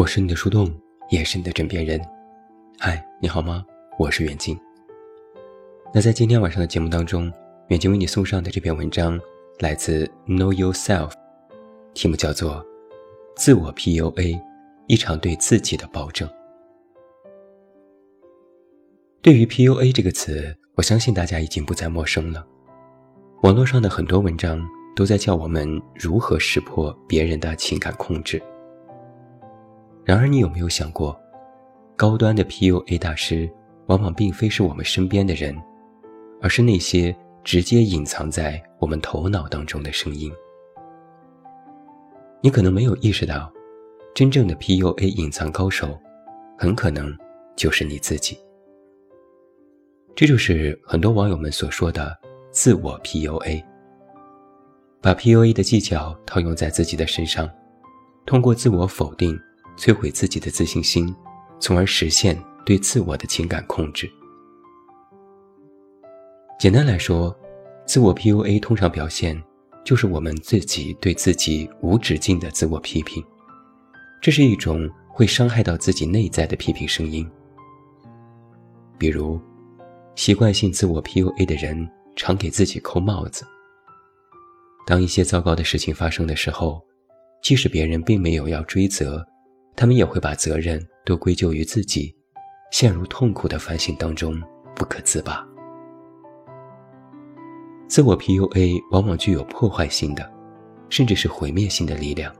我是你的树洞，也是你的枕边人。嗨，你好吗？我是远近。那在今天晚上的节目当中，远近为你送上的这篇文章来自 Know Yourself，题目叫做《自我 PUA：一场对自己的保证》。对于 PUA 这个词，我相信大家已经不再陌生了。网络上的很多文章都在教我们如何识破别人的情感控制。然而，你有没有想过，高端的 PUA 大师往往并非是我们身边的人，而是那些直接隐藏在我们头脑当中的声音。你可能没有意识到，真正的 PUA 隐藏高手，很可能就是你自己。这就是很多网友们所说的自我 PUA，把 PUA 的技巧套用在自己的身上，通过自我否定。摧毁自己的自信心，从而实现对自我的情感控制。简单来说，自我 PUA 通常表现就是我们自己对自己无止境的自我批评，这是一种会伤害到自己内在的批评声音。比如，习惯性自我 PUA 的人常给自己扣帽子。当一些糟糕的事情发生的时候，即使别人并没有要追责。他们也会把责任都归咎于自己，陷入痛苦的反省当中不可自拔。自我 PUA 往往具有破坏性的，甚至是毁灭性的力量，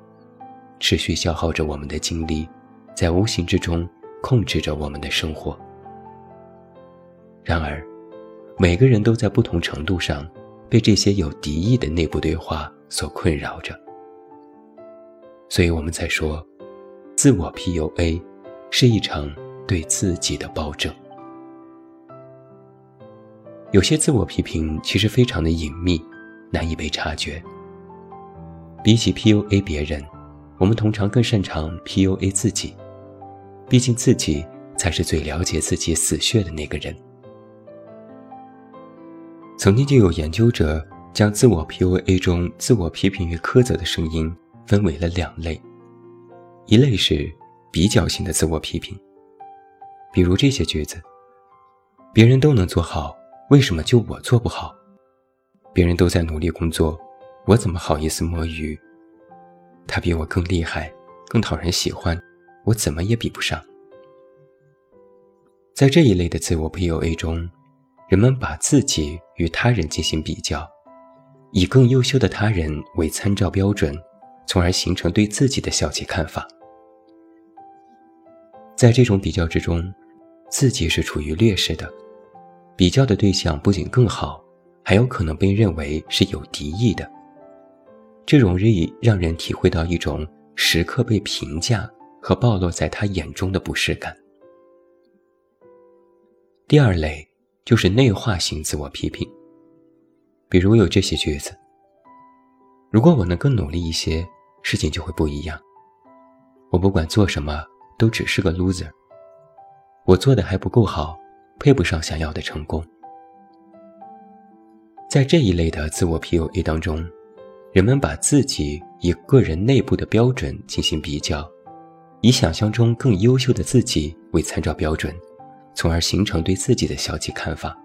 持续消耗着我们的精力，在无形之中控制着我们的生活。然而，每个人都在不同程度上被这些有敌意的内部对话所困扰着，所以我们才说。自我 PUA 是一场对自己的暴政。有些自我批评其实非常的隐秘，难以被察觉。比起 PUA 别人，我们通常更擅长 PUA 自己。毕竟自己才是最了解自己死穴的那个人。曾经就有研究者将自我 PUA 中自我批评与苛责的声音分为了两类。一类是比较性的自我批评，比如这些句子：“别人都能做好，为什么就我做不好？别人都在努力工作，我怎么好意思摸鱼？他比我更厉害，更讨人喜欢，我怎么也比不上。”在这一类的自我 PUA 中，人们把自己与他人进行比较，以更优秀的他人为参照标准，从而形成对自己的消极看法。在这种比较之中，自己是处于劣势的，比较的对象不仅更好，还有可能被认为是有敌意的，这容易让人体会到一种时刻被评价和暴露在他眼中的不适感。第二类就是内化型自我批评，比如有这些句子：“如果我能更努力一些，事情就会不一样。我不管做什么。”都只是个 loser，我做的还不够好，配不上想要的成功。在这一类的自我 PUA 当中，人们把自己以个人内部的标准进行比较，以想象中更优秀的自己为参照标准，从而形成对自己的消极看法。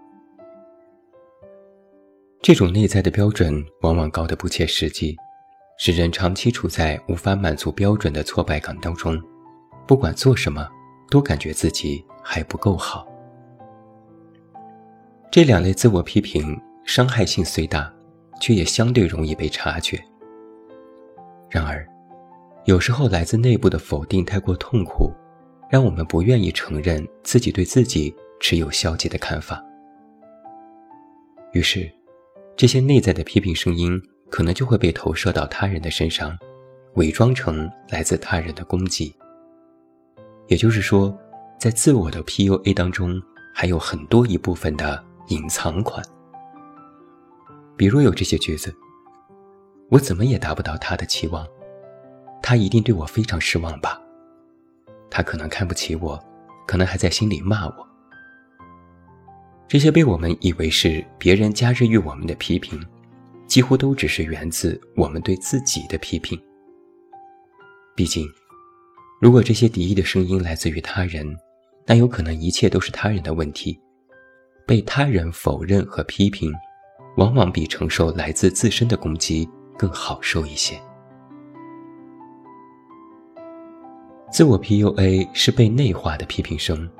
这种内在的标准往往高得不切实际，使人长期处在无法满足标准的挫败感当中。不管做什么，都感觉自己还不够好。这两类自我批评伤害性虽大，却也相对容易被察觉。然而，有时候来自内部的否定太过痛苦，让我们不愿意承认自己对自己持有消极的看法。于是，这些内在的批评声音可能就会被投射到他人的身上，伪装成来自他人的攻击。也就是说，在自我的 PUA 当中，还有很多一部分的隐藏款。比如有这些句子：“我怎么也达不到他的期望，他一定对我非常失望吧？他可能看不起我，可能还在心里骂我。”这些被我们以为是别人加之于我们的批评，几乎都只是源自我们对自己的批评。毕竟。如果这些敌意的声音来自于他人，那有可能一切都是他人的问题。被他人否认和批评，往往比承受来自自身的攻击更好受一些。自我 PUA 是被内化的批评声，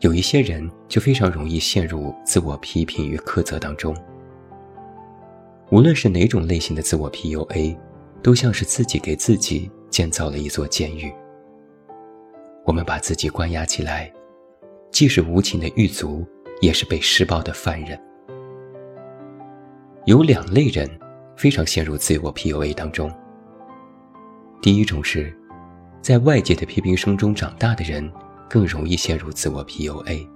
有一些人就非常容易陷入自我批评与苛责当中。无论是哪种类型的自我 PUA，都像是自己给自己建造了一座监狱。我们把自己关押起来，既是无情的狱卒，也是被施暴的犯人。有两类人非常陷入自我 PUA 当中。第一种是，在外界的批评声中长大的人，更容易陷入自我 PUA。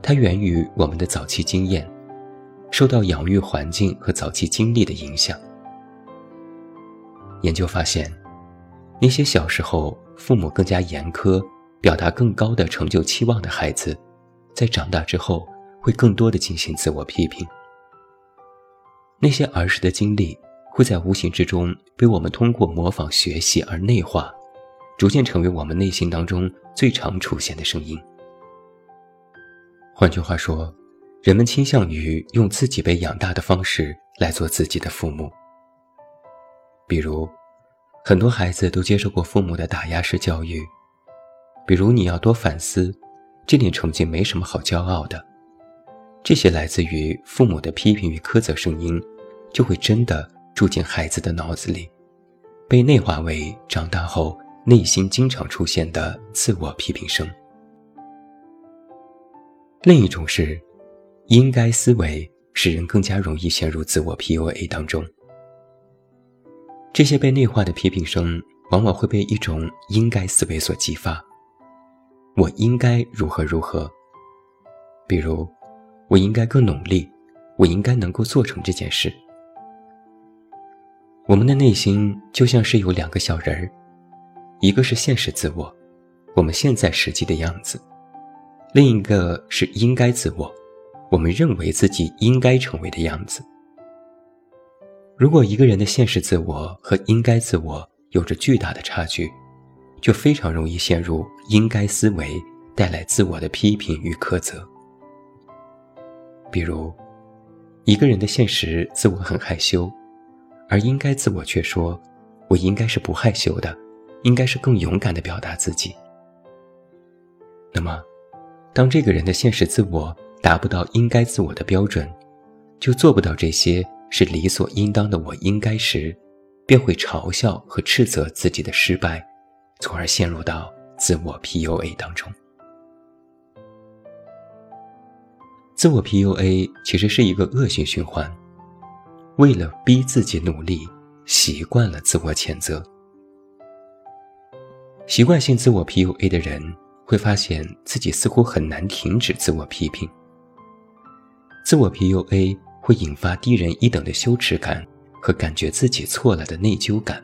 它源于我们的早期经验，受到养育环境和早期经历的影响。研究发现，那些小时候父母更加严苛、表达更高的成就期望的孩子，在长大之后会更多的进行自我批评。那些儿时的经历会在无形之中被我们通过模仿学习而内化，逐渐成为我们内心当中最常出现的声音。换句话说，人们倾向于用自己被养大的方式来做自己的父母。比如，很多孩子都接受过父母的打压式教育，比如你要多反思，这点成绩没什么好骄傲的。这些来自于父母的批评与苛责声音，就会真的住进孩子的脑子里，被内化为长大后内心经常出现的自我批评声。另一种是，应该思维使人更加容易陷入自我 PUA 当中。这些被内化的批评声，往往会被一种应该思维所激发。我应该如何如何？比如，我应该更努力，我应该能够做成这件事。我们的内心就像是有两个小人儿，一个是现实自我，我们现在实际的样子；另一个是应该自我，我们认为自己应该成为的样子。如果一个人的现实自我和应该自我有着巨大的差距，就非常容易陷入应该思维带来自我的批评与苛责。比如，一个人的现实自我很害羞，而应该自我却说：“我应该是不害羞的，应该是更勇敢的表达自己。”那么，当这个人的现实自我达不到应该自我的标准，就做不到这些。是理所应当的，我应该时，便会嘲笑和斥责自己的失败，从而陷入到自我 PUA 当中。自我 PUA 其实是一个恶性循环，为了逼自己努力，习惯了自我谴责。习惯性自我 PUA 的人会发现自己似乎很难停止自我批评。自我 PUA。会引发低人一等的羞耻感和感觉自己错了的内疚感。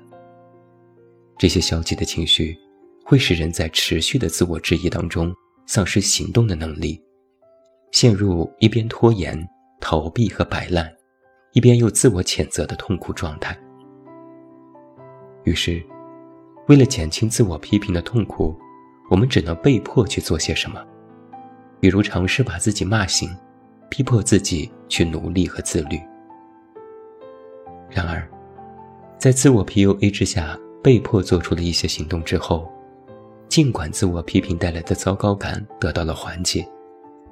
这些消极的情绪会使人在持续的自我质疑当中丧失行动的能力，陷入一边拖延、逃避和摆烂，一边又自我谴责的痛苦状态。于是，为了减轻自我批评的痛苦，我们只能被迫去做些什么，比如尝试把自己骂醒。逼迫自己去努力和自律。然而，在自我 PUA 之下被迫做出了一些行动之后，尽管自我批评带来的糟糕感得到了缓解，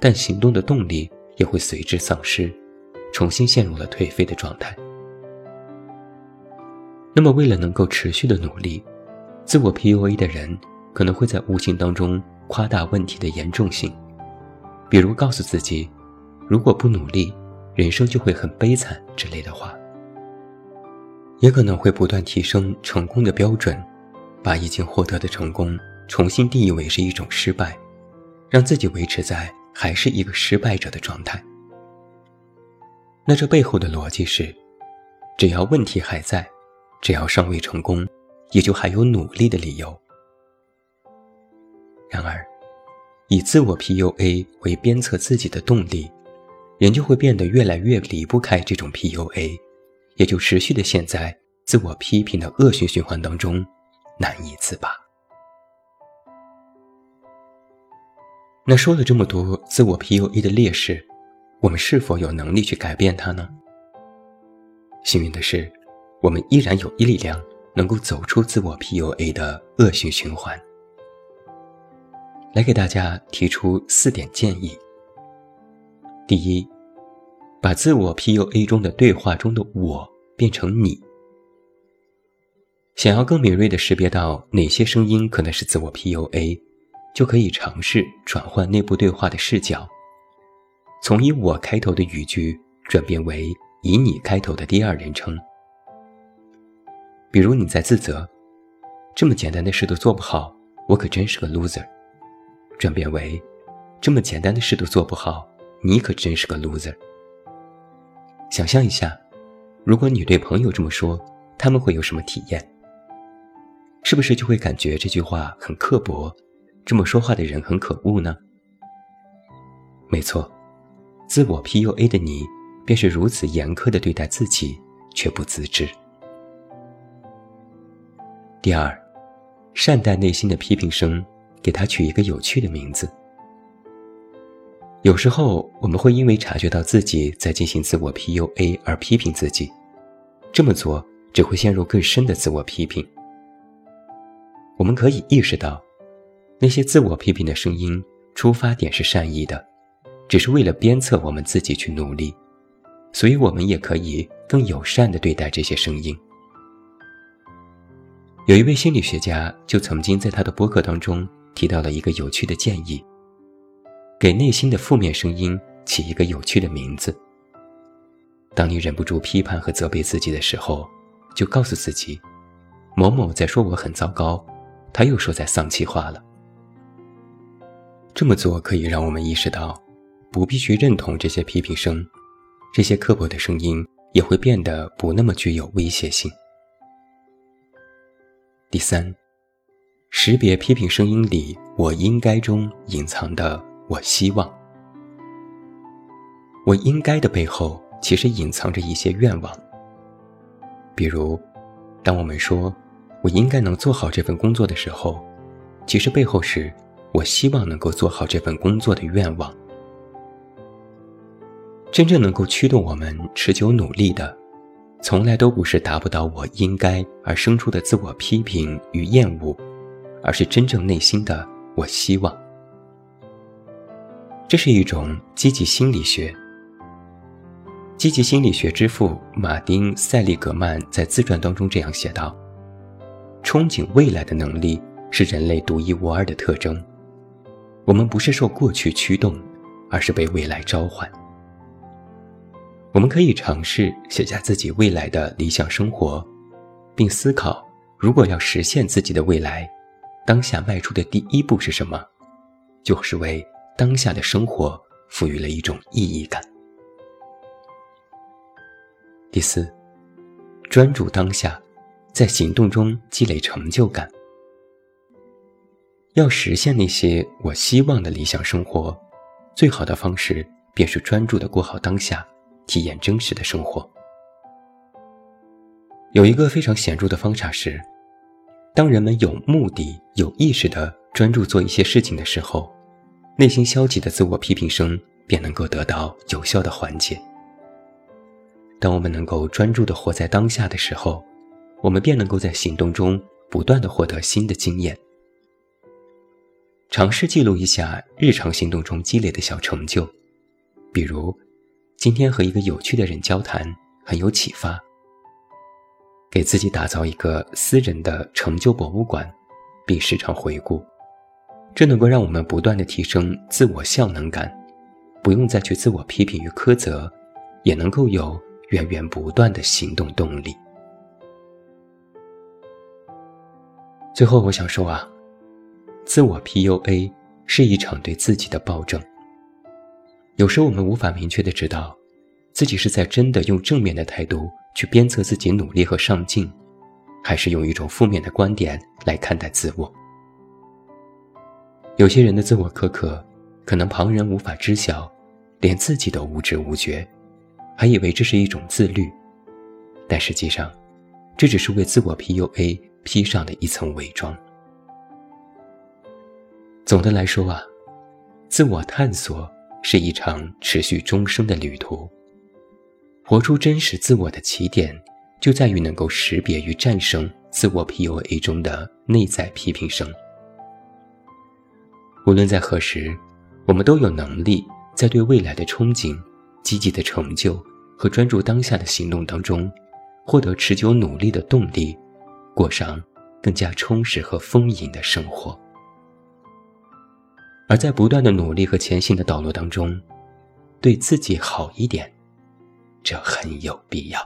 但行动的动力也会随之丧失，重新陷入了颓废的状态。那么，为了能够持续的努力，自我 PUA 的人可能会在无形当中夸大问题的严重性，比如告诉自己。如果不努力，人生就会很悲惨之类的话，也可能会不断提升成功的标准，把已经获得的成功重新定义为是一种失败，让自己维持在还是一个失败者的状态。那这背后的逻辑是，只要问题还在，只要尚未成功，也就还有努力的理由。然而，以自我 PUA 为鞭策自己的动力。人就会变得越来越离不开这种 PUA 也就持续的陷在自我批评的恶性循环当中，难以自拔。那说了这么多自我 PUA 的劣势，我们是否有能力去改变它呢？幸运的是，我们依然有一力量能够走出自我 PUA 的恶性循环。来给大家提出四点建议。第一，把自我 PUA 中的对话中的我变成你。想要更敏锐地识别到哪些声音可能是自我 PUA。就可以尝试转换内部对话的视角，从以我开头的语句转变为以你开头的第二人称。比如你在自责，这么简单的事都做不好，我可真是个 loser。转变为这么简单的事都做不好，你可真是个 loser。想象一下，如果你对朋友这么说，他们会有什么体验？是不是就会感觉这句话很刻薄？这么说话的人很可恶呢？没错，自我 PUA 的你便是如此严苛的对待自己，却不自知。第二，善待内心的批评声，给他取一个有趣的名字。有时候我们会因为察觉到自己在进行自我 PUA 而批评自己，这么做只会陷入更深的自我批评。我们可以意识到。那些自我批评的声音，出发点是善意的，只是为了鞭策我们自己去努力，所以我们也可以更友善地对待这些声音。有一位心理学家就曾经在他的博客当中提到了一个有趣的建议：给内心的负面声音起一个有趣的名字。当你忍不住批判和责备自己的时候，就告诉自己，某某在说我很糟糕，他又说在丧气话了。这么做可以让我们意识到，不必去认同这些批评声，这些刻薄的声音也会变得不那么具有威胁性。第三，识别批评声音里“我应该”中隐藏的“我希望”。我应该的背后其实隐藏着一些愿望。比如，当我们说“我应该能做好这份工作”的时候，其实背后是。我希望能够做好这份工作的愿望。真正能够驱动我们持久努力的，从来都不是达不到我应该而生出的自我批评与厌恶，而是真正内心的我希望。这是一种积极心理学。积极心理学之父马丁·塞利格曼在自传当中这样写道：“憧憬未来的能力是人类独一无二的特征。”我们不是受过去驱动，而是被未来召唤。我们可以尝试写下自己未来的理想生活，并思考，如果要实现自己的未来，当下迈出的第一步是什么？就是为当下的生活赋予了一种意义感。第四，专注当下，在行动中积累成就感。要实现那些我希望的理想生活，最好的方式便是专注的过好当下，体验真实的生活。有一个非常显著的方法是，当人们有目的、有意识的专注做一些事情的时候，内心消极的自我批评声便能够得到有效的缓解。当我们能够专注的活在当下的时候，我们便能够在行动中不断的获得新的经验。尝试记录一下日常行动中积累的小成就，比如今天和一个有趣的人交谈很有启发。给自己打造一个私人的成就博物馆，并时常回顾，这能够让我们不断的提升自我效能感，不用再去自我批评与苛责，也能够有源源不断的行动动力。最后，我想说啊。自我 PUA 是一场对自己的暴政。有时我们无法明确的知道，自己是在真的用正面的态度去鞭策自己努力和上进，还是用一种负面的观点来看待自我。有些人的自我苛刻，可能旁人无法知晓，连自己都无知无觉，还以为这是一种自律，但实际上，这只是为自我 PUA 披上的一层伪装。总的来说啊，自我探索是一场持续终生的旅途。活出真实自我的起点，就在于能够识别与战胜自我 PUA 中的内在批评声。无论在何时，我们都有能力在对未来的憧憬、积极的成就和专注当下的行动当中，获得持久努力的动力，过上更加充实和丰盈的生活。而在不断的努力和前行的道路当中，对自己好一点。这很有必要。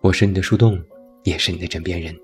我是你的树洞，也是你的枕边人。